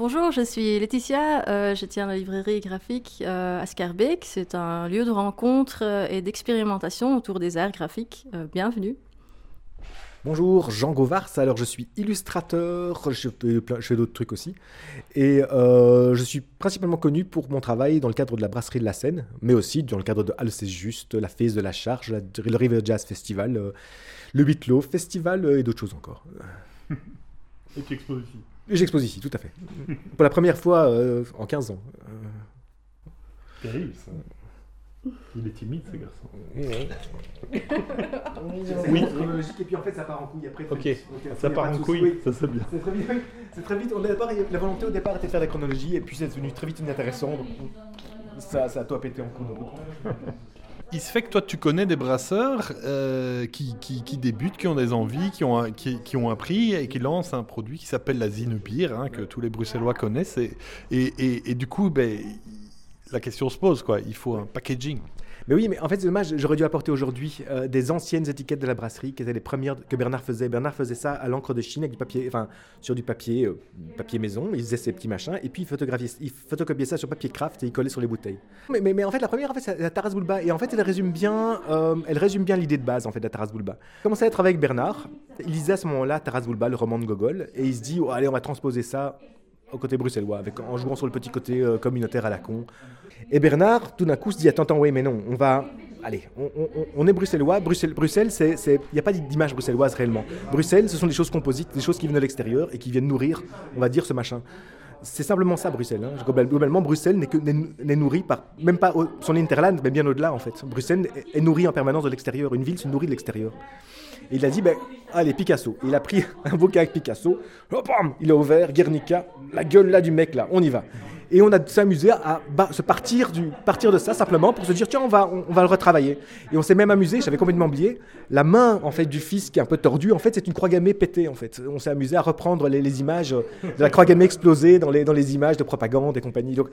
Bonjour, je suis Laetitia, euh, je tiens la librairie graphique euh, à Scarbeck. C'est un lieu de rencontre euh, et d'expérimentation autour des arts graphiques. Euh, bienvenue. Bonjour, Jean Govars. Alors, je suis illustrateur, je fais, d'autres trucs aussi. Et euh, je suis principalement connu pour mon travail dans le cadre de la Brasserie de la Seine, mais aussi dans le cadre de Halle C'est Juste, la Fête de la Charge, la- le River Jazz Festival, euh, le Huitlo Festival euh, et d'autres choses encore. Et tu exposes ici. Et j'expose ici, tout à fait. pour la première fois euh, en 15 ans. Euh, Terrible ça. Il est timide ce garçon. oui. Et puis en fait, ça part en couille après. Ok, ça part en couille, ça c'est bien. C'est très vite, oui. C'est très vite. On est d'abord, la volonté au départ était de faire la chronologie, et puis c'est devenu très vite inintéressant. Donc ça, ça a tout à péter en couille. Il se fait que toi tu connais des brasseurs euh, qui, qui, qui débutent, qui ont des envies, qui ont, qui, qui ont appris et qui lancent un produit qui s'appelle la Zinebir, hein, que tous les Bruxellois connaissent. Et, et, et, et du coup, ben, la question se pose, quoi. Il faut un packaging. Mais oui, mais en fait, c'est dommage, j'aurais dû apporter aujourd'hui euh, des anciennes étiquettes de la brasserie, qui étaient les premières que Bernard faisait. Bernard faisait ça à l'encre de Chine avec du papier, enfin, sur du papier, euh, papier maison, il faisait ses petits machins, et puis il photocopiait ça sur papier craft et il collait sur les bouteilles. Mais, mais, en fait, la première, en fait, c'est la Taras Bulba, et en fait, elle résume bien, euh, elle résume bien l'idée de base, en fait, de la Taras Bulba. Commençait à travailler avec Bernard, il lisait à ce moment-là Taras Bulba, le roman de Gogol, et il se dit, oh, allez, on va transposer ça au côté bruxellois, avec, en jouant sur le petit côté euh, communautaire à la con. Et Bernard, tout d'un coup, se dit Attends, attends, oui, mais non, on va. Allez, on, est bruxellois. Bruxelles, Bruxelles c'est- Il n'y a pas d'image bruxelloise réellement. Bruxelles, ce sont des choses composites, des choses qui viennent de l'extérieur et qui viennent nourrir, on va dire, ce machin. C'est simplement ça, Bruxelles. hein. Global- Globalement, Bruxelles n'est nourrie par, même pas son hinterland, mais bien au-delà, en fait. Bruxelles est, nourrie en permanence de l'extérieur. Une ville se nourrit de l'extérieur. Et il a dit, ben, allez, Picasso. Il a pris un bouquin avec Picasso, hop, bam, il a ouvert Guernica, la gueule là du mec là, on y va. Et on a s'amusé à se partir, de ça simplement pour se dire, tiens, on va, on, va le retravailler. Et on s'est même amusé, j'avais complètement oublié, la main en fait du fils qui est un peu tordue, en fait, c'est une croix gammée pétée en fait. On s'est amusé à reprendre les, images de la croix gammée explosée dans les, dans les images de propagande et compagnie. Donc,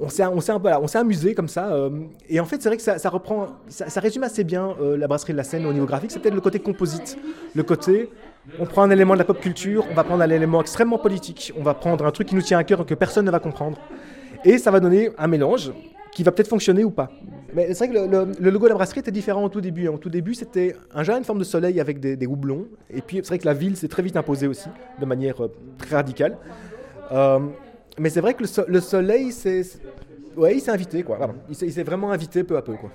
on s'est un peu- on s'est amusé comme ça euh, et en fait c'est vrai que ça, reprend ça, résume assez bien euh, la brasserie de la Seine au niveau graphique c'est peut-être le côté composite le côté on prend un élément de la pop culture on va prendre un élément extrêmement politique on va prendre un truc qui nous tient à cœur que personne ne va comprendre et ça va donner un mélange qui va peut-être fonctionner ou pas mais c'est vrai que le, logo de la brasserie était différent au tout début. Au tout début, c'était un genre une forme de soleil avec des, des houblons. Et puis, c'est vrai que la ville s'est très vite imposée aussi, de manière euh, très radicale. Euh, mais c'est vrai que le, so- le soleil, c'est. Ouais, il s'est invité, quoi. Il s'est vraiment invité peu à peu, quoi.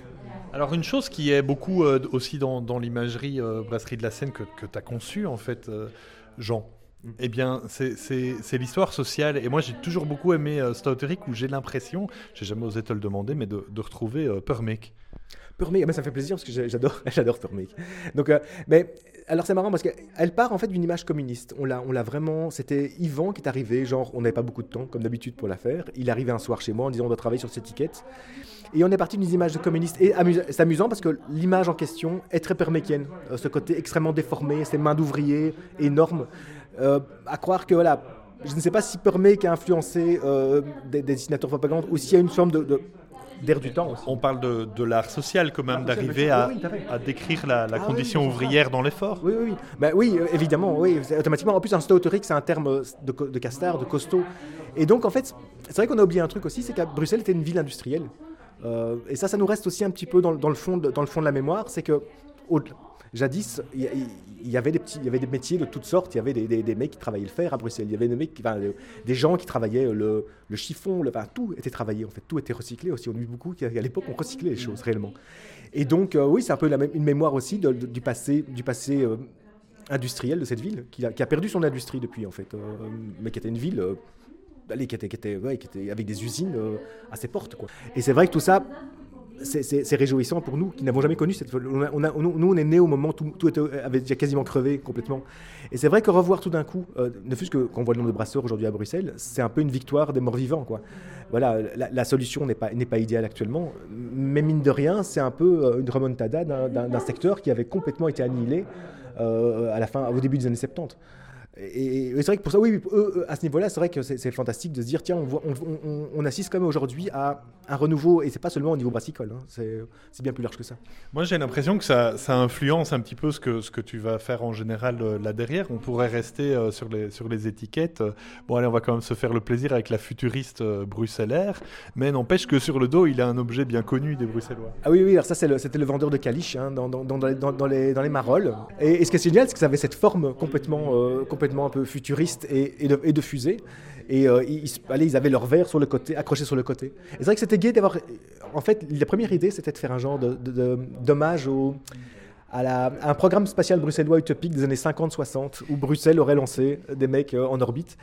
Alors une chose qui est beaucoup euh, aussi dans, l'imagerie brasserie de la Seine que, que tu as conçue en fait, Jean, eh bien c'est- l'histoire sociale. Et moi j'ai toujours beaucoup aimé euh, où j'ai l'impression, j'ai jamais osé te le demander, mais de, retrouver euh. Purmake, ah, ça me fait plaisir parce que j'adore, j'adore Purmake. Donc, euh, mais alors c'est marrant parce qu'elle part en fait d'une image communiste. On l'a, vraiment. C'était Yvan qui est arrivé, genre on n'avait pas beaucoup de temps comme d'habitude pour la faire. Il arrivé un soir chez moi en disant on doit travailler sur cette étiquette. Et on est parti d'une image communiste. Et c'est amusant parce que l'image en question est très perméquienne. Euh, ce côté extrêmement déformé, ces mains d'ouvrier énormes. Euh, à croire que voilà. Je ne sais pas si Purmake a influencé euh, des, des dessinateurs propagande ou s'il y a une forme de, de- d'air du temps aussi. On parle de, de l'art social quand même, d'arriver à, oui, décrire la, la Ah condition ça. ouvrière dans l'effort. Oui, oui, oui. Bah, oui, euh, évidemment, oui. Automatiquement, en plus, un stouteric, c'est un terme de, de castard, de costaud. Et donc, en fait, c'est vrai qu'on a oublié un truc aussi, c'est qu'à Bruxelles était une ville industrielle. Euh, et ça, ça nous reste aussi un petit peu dans, le- dans le, fond de, dans le fond de la mémoire, c'est que au- jadis, il y, avait des petits, il y avait des métiers de toutes sortes. Il y avait des, des- mecs qui travaillaient le fer à Bruxelles. Il y avait des, gens qui travaillaient le, le chiffon, tout était travaillé. En fait, tout était recyclé aussi. On a vu beaucoup qui, à l'époque, on recyclait les choses réellement. Et donc, euh, oui, c'est un peu une mémoire aussi du passé, du passé euh, industriel de cette ville, qui a, qui a perdu son industrie depuis, en fait, euh, mais qui était une ville allez, qui, était, qui, était, avec des usines à ses portes. Quoi. Et c'est vrai que tout ça, c'est- réjouissant pour nous qui n'avons jamais connu cette. On on a- nous, on est nés au moment où tout, était, avait déjà quasiment crevé complètement. Et c'est vrai que revoir tout d'un coup, euh, ne fût-ce que quand on voit le nombre de brasseurs aujourd'hui à Bruxelles, c'est un peu une victoire des morts vivants. Quoi. Voilà, la, solution n'est pas, pas idéale actuellement, mais mine de rien, c'est un peu euh, une remontada d'un secteur qui avait complètement été annihilé euh, à la fin, au début des années 70. Et, c'est vrai que pour ça, oui, à ce niveau-là, c'est vrai que c'est fantastique de se dire, tiens, on, on, on, assiste quand même aujourd'hui à un renouveau, et c'est pas seulement au niveau brassicole, hein, c'est bien plus large que ça. Moi, j'ai l'impression que ça, ça, influence un petit peu ce que, ce que tu vas faire en général euh, là derrière. On pourrait rester euh, sur, les, sur les étiquettes. Bon, allez, on va quand même se faire le plaisir avec la futuriste euh, bruxellaire, mais n'empêche que sur le dos, il a un objet bien connu des Bruxellois. Ah oui, oui, alors ça, c'était le, vendeur de caliche hein, dans, dans, dans, dans, les, dans les marolles. Et, ce qui est génial, c'est que ça avait cette forme complètement, complètement un peu futuriste et, de, de, fusée. Et euh, ils, allez, ils avaient leur verre sur le côté, accroché sur le côté. Et c'est vrai que c'était gai d'avoir. En fait, la première idée, c'était de faire un genre d'hommage de, au à, un programme spatial bruxellois utopique des années 50-60 où Bruxelles aurait lancé des mecs euh, en orbite.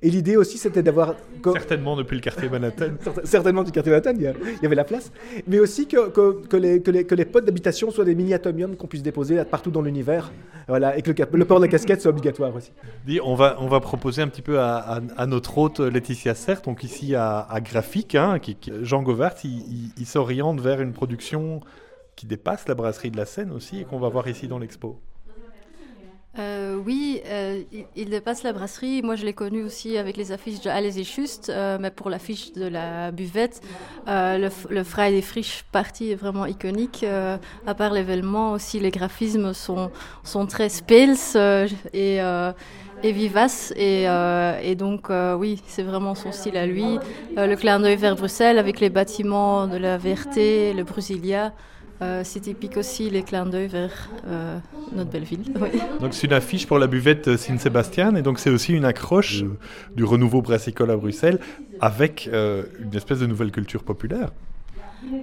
Et l'idée aussi, c'était d'avoir. Certainement depuis le quartier Manhattan. Certainement du quartier Manhattan, il y, avait la place. Mais aussi que, que, que, les, que, les, que les pods d'habitation soient des mini-atomiums qu'on puisse déposer partout dans l'univers. Voilà, et que le, port de la casquette soit obligatoire aussi. on, va, on va proposer un petit peu à, à, notre hôte Laetitia Sert, donc ici à, Graphique, hein, qui, Jean Govart, il, il s'oriente vers une production qui dépasse la brasserie de la Seine aussi et qu'on va voir ici dans l'expo. Euh, oui, euh, il, dépasse la brasserie. Moi, je l'ai connu aussi avec les affiches de Allez et Juste, euh, mais pour l'affiche de la buvette, le, le Friday Frisch party est vraiment iconique. à part l'événement, aussi les graphismes sont, sont très spels et, et vivaces. Et, et donc, oui, c'est vraiment son style à lui. le clin d'œil vers Bruxelles avec les bâtiments de la VRT, le Brusilia. Euh, c'est typique aussi les clins d'œil vers euh, notre belle ville. Donc c'est une affiche pour la buvette Saint-Sébastien et donc c'est aussi une accroche du renouveau brassicole à Bruxelles avec euh, une espèce de nouvelle culture populaire.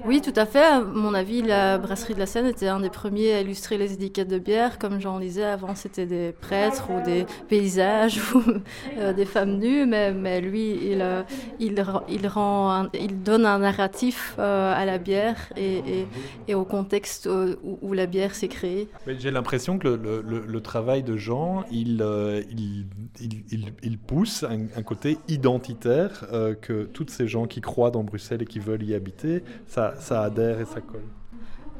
Oui, tout à fait. À mon avis, la brasserie de la Seine était un des premiers à illustrer les étiquettes de bière. Comme j'en disais avant, c'était des prêtres ou des paysages ou euh, des femmes nues. Mais, lui, il, euh, il, donne un narratif euh, à la bière et, au contexte où, la bière s'est créée. J'ai l'impression que le, travail de Jean, il, pousse un, un côté identitaire que toutes ces gens qui croient dans Bruxelles et qui veulent y habiter ça, adhère et ça colle.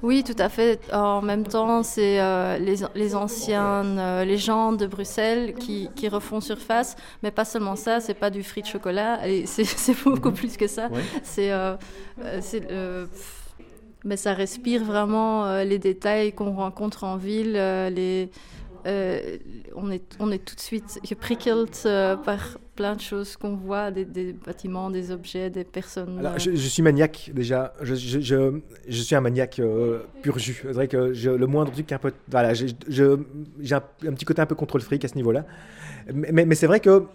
Oui, tout à fait. En même temps, c'est euh, les, les, anciennes euh, légendes de Bruxelles qui, qui, refont surface, mais pas seulement ça, c'est pas du frit de chocolat, c'est beaucoup mhm. plus que ça. C'est euh, mais ça respire vraiment les détails qu'on rencontre en ville, les, on, est, on est tout de suite pricked par, plein de choses qu'on voit, des, bâtiments, des objets, des personnes. Alors, je, suis maniaque déjà. Je, je, je, suis un maniaque euh, pur jus. C'est vrai que le moindre truc un peu. Voilà, j'ai un, un, petit côté un peu contre le fric à ce niveau-là. Mais, mais, c'est vrai que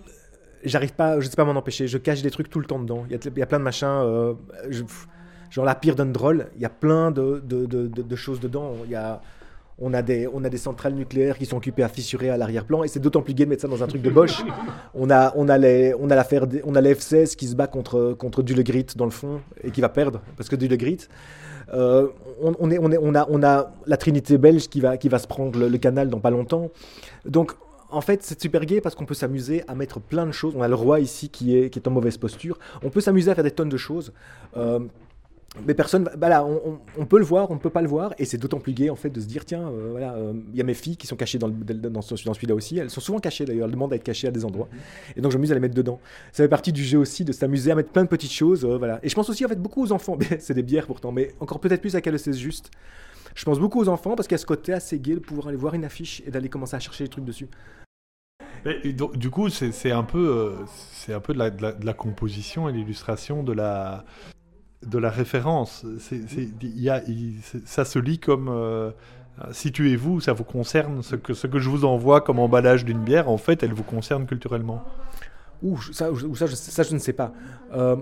j'arrive pas, je sais pas m'en empêcher. Je cache des trucs tout le temps dedans. Il y a, il y a plein de machins. Euh, genre la pire d'un drôle. Il y a plein de, de, de, de choses dedans. Il y a on a, des, on a des centrales nucléaires qui sont occupées à fissurer à l'arrière-plan, et c'est d'autant plus gai de mettre ça dans un truc de Bosch. On a, on a, les, on a on a F-16 qui se bat contre, contre Dulegrit dans le fond, et qui va perdre, parce que Dulegrit, euh, on, est, on, est, on, a, on a la Trinité belge qui va, qui va se prendre le, canal dans pas longtemps. Donc, en fait, c'est super gai parce qu'on peut s'amuser à mettre plein de choses. On a le roi ici qui est, qui est en mauvaise posture. On peut s'amuser à faire des tonnes de choses. Euh, mais personne, voilà, on, peut le voir, on ne peut pas le voir, et c'est d'autant plus gai en fait de se dire tiens, euh, voilà, il euh, y a mes filles qui sont cachées dans, dans, celui-là aussi, elles sont souvent cachées d'ailleurs, elles demandent à être cachées à des endroits, et donc je m'amuse à les mettre dedans. Ça fait partie du jeu aussi de s'amuser à mettre plein de petites choses, euh, voilà. Et je pense aussi en fait beaucoup aux enfants, c'est des bières pourtant, mais encore peut-être plus à c'est juste. Je pense beaucoup aux enfants parce qu'il y a ce côté assez gai de pouvoir aller voir une affiche et d'aller commencer à chercher des trucs dessus. du coup, c'est un peu, c'est un peu de la, de la composition et l'illustration de la, de la référence. ça se lit comme euh, situez-vous, ça vous concerne, ce que, je vous envoie comme emballage d'une bière, en fait, elle vous concerne culturellement. Ouh, ça, ça, je, ça je ne sais pas. Euh,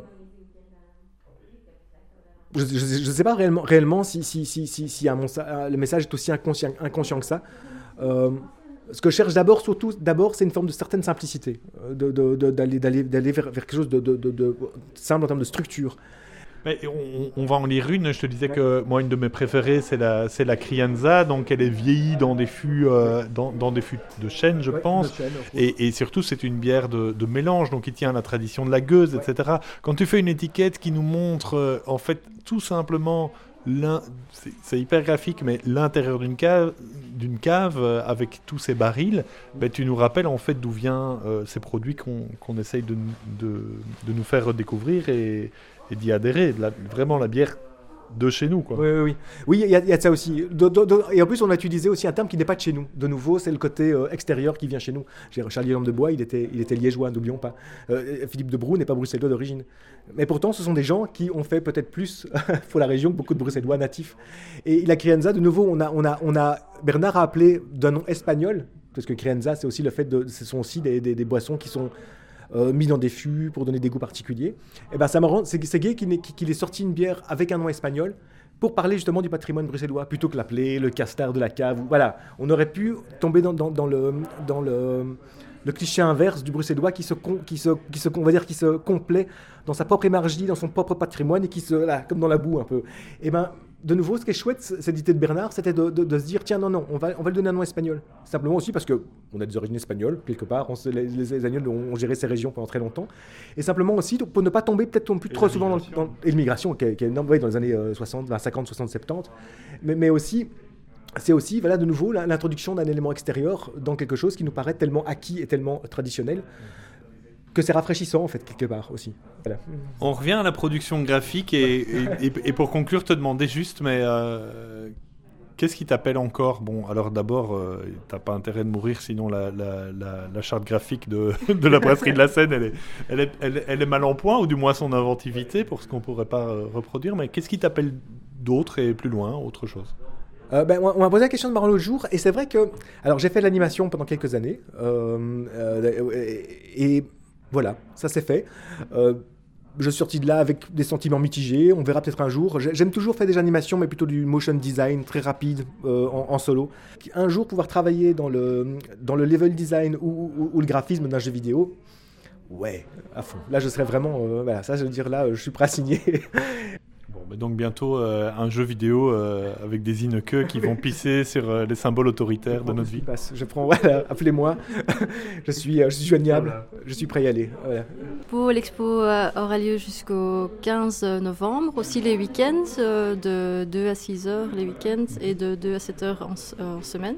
je ne sais pas réellement, réellement si, si, si, si, le message est aussi inconscient, que ça. Euh, ce que je cherche d'abord, surtout, d'abord, c'est une forme de certaine simplicité, d'aller vers, vers, quelque chose de, simple en termes de structure on, va en lire une. Je te disais que moi, une de mes préférées, c'est la, Crianza. Donc, elle est vieillie dans des fûts, euh, dans, des fûts de chêne, je pense. et, surtout, c'est une bière de, mélange, donc qui tient à la tradition de la gueuse, etc. Quand tu fais une étiquette qui nous montre, euh, en fait, tout simplement c'est hyper graphique, mais l'intérieur d'une cave, d'une cave euh, avec tous ces barils, ben, tu nous rappelles en fait d'où viennent euh, ces produits qu'on essaye de, de, nous faire redécouvrir et, d'y adhérer. Vraiment la bière de chez nous. Quoi. Oui, oui, oui. Il y, a de ça aussi. Et en plus, on a utilisé aussi un terme qui n'est pas de chez nous. De nouveau, c'est le côté euh, extérieur qui vient chez nous. Charlie Homme de Bois, il était, il était liégeois, n'oublions pas. Euh, Philippe de Brou n'est pas bruxellois d'origine. Mais pourtant, ce sont des gens qui ont fait peut-être plus pour la région que beaucoup de bruxellois natifs. Et la crianza, de nouveau, on a, on a, on a, Bernard a appelé d'un nom espagnol, parce que crianza, c'est aussi le fait de. Ce sont aussi des boissons qui sont euh, mis dans des fûts pour donner des goûts particuliers. Et ben ça c'est gay qu'il est, qu est sorti une bière avec un nom espagnol pour parler justement du patrimoine bruxellois, plutôt que l'appeler le castard de la cave. Voilà, on aurait pu tomber dans, le, dans le, le, cliché inverse du bruxellois qui se, qui se, qui se, on va dire, qui se complaît dans sa propre énergie, dans son propre patrimoine et qui se, là, comme dans la boue un peu. Et ben de nouveau, ce qui est chouette, cette idée de Bernard, c'était de, de, de, se dire tiens, non, non, on va, on va lui donner un nom espagnol. Simplement aussi parce qu'on a des origines espagnoles, quelque part. On, les, les Espagnols ont, géré ces régions pendant très longtemps. Et simplement aussi pour ne pas tomber peut-être plus trop souvent dans, dans et l'immigration, qui, qui, est énorme, oui, dans les années 60, 20, 50, 60, 70. Mais, mais aussi. C'est aussi, voilà, de nouveau, l'introduction d'un élément extérieur dans quelque chose qui nous paraît tellement acquis et tellement traditionnel que c'est rafraîchissant en fait quelque part aussi. Voilà. On revient à la production graphique et, et, et, et pour conclure, te demander juste, mais euh, qu'est-ce qui t'appelle encore? Bon, alors d'abord, euh, t'as pas intérêt de mourir, sinon la, la, la, la charte graphique de, de, la brasserie de la Seine, elle est, elle, est, elle, elle est, mal en point, ou du moins son inventivité pour ce qu'on pourrait pas euh, reproduire. Mais qu'est-ce qui t'appelle d'autre et plus loin, autre chose? Euh, ben, on m'a posé la question de Marlon l'autre jour, et c'est vrai que. Alors, j'ai fait de l'animation pendant quelques années, euh, euh, et voilà, ça c'est fait. Euh, je suis sorti de là avec des sentiments mitigés. On verra peut-être un jour. J'aime toujours faire des animations, mais plutôt du motion design très rapide euh, en, solo. Un jour, pouvoir travailler dans le, dans le level design ou le graphisme d'un jeu vidéo. Ouais, à fond. Là, je serais vraiment. Euh, voilà, ça, je veux dire, là, je suis prêt à signer. Mais donc bientôt euh, un jeu vidéo euh, avec des inqueux qui vont pisser sur euh, les symboles autoritaires de notre vie. Je prends, voilà, appelez-moi, je suis, je suis joignable, voilà. je suis prêt à y aller. Voilà. Pour l'expo aura lieu jusqu'au 15 novembre, aussi les week-ends, de 2 à 6 heures les week-ends et de 2 à 7 heures en, en semaine.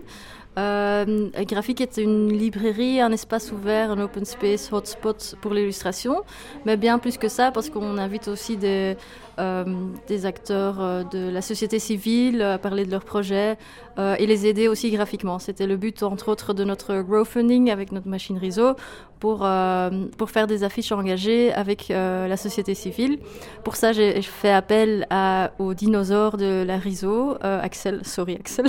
Euh, Graphique est une librairie, un espace ouvert, un open space, hotspot pour l'illustration, mais bien plus que ça parce qu'on invite aussi des, euh, des acteurs euh, de la société civile à parler de leurs projets euh, et les aider aussi graphiquement. C'était le but entre autres de notre crowdfunding avec notre machine réseau pour, euh, pour faire des affiches engagées avec euh, la société civile. Pour ça, j'ai fait appel à, aux dinosaures de la euh, Axel, sorry Axel,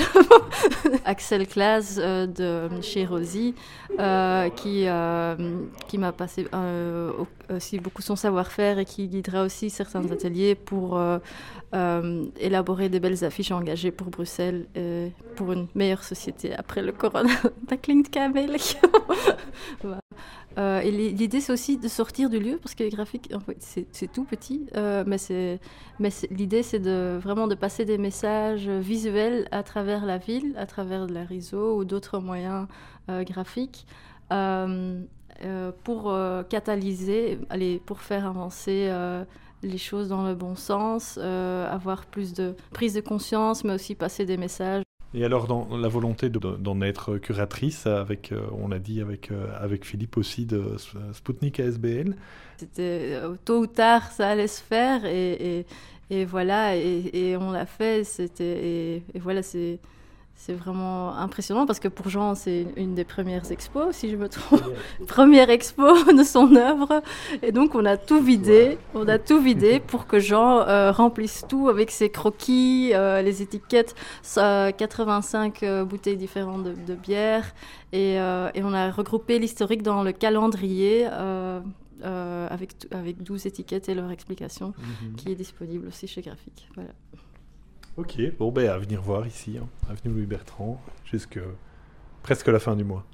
Axel Claas euh, de chez Rosie, euh, qui, euh, qui m'a passé aussi beaucoup son savoir-faire et qui guidera aussi certains ateliers pour élaborer des belles affiches engagées pour Bruxelles pour une meilleure société après le corona. Dat klinkt. Euh, et l'idée, c'est aussi de sortir du lieu, parce que les graphiques, c'est tout petit, euh, mais, l'idée, c'est de, vraiment de passer des messages visuels à travers la ville, à travers la réseau ou d'autres moyens euh, graphiques, euh, euh, pour catalyser, allez, pour faire avancer les choses dans le bon sens, avoir plus de prise de conscience, mais aussi passer des messages. Et alors, dans la volonté d'en de, être curatrice, avec, euh, on l'a dit avec, euh, avec Philippe aussi, de Spoutnik ASBL C'était euh, tôt ou tard, ça allait se faire, et, et, et voilà, et, et on l'a fait, et, et voilà, c'est c'est vraiment impressionnant parce que pour Jean, c'est une des premières expos, si je me trompe. Première expo de son œuvre. Et donc, on a tout vidé. On a tout vidé pour que Jean euh, remplisse tout avec ses croquis, euh, les étiquettes, euh, 85 bouteilles différentes de, de bière. Et, euh, et, on a regroupé l'historique dans le calendrier. Euh, avec, avec 12 étiquettes et leur explication, mm -hmm. qui est disponible aussi chez Graphique. Voilà. Ok, bon ben à venir voir ici, hein, avenue Louis Bertrand, jusque presque la fin du mois.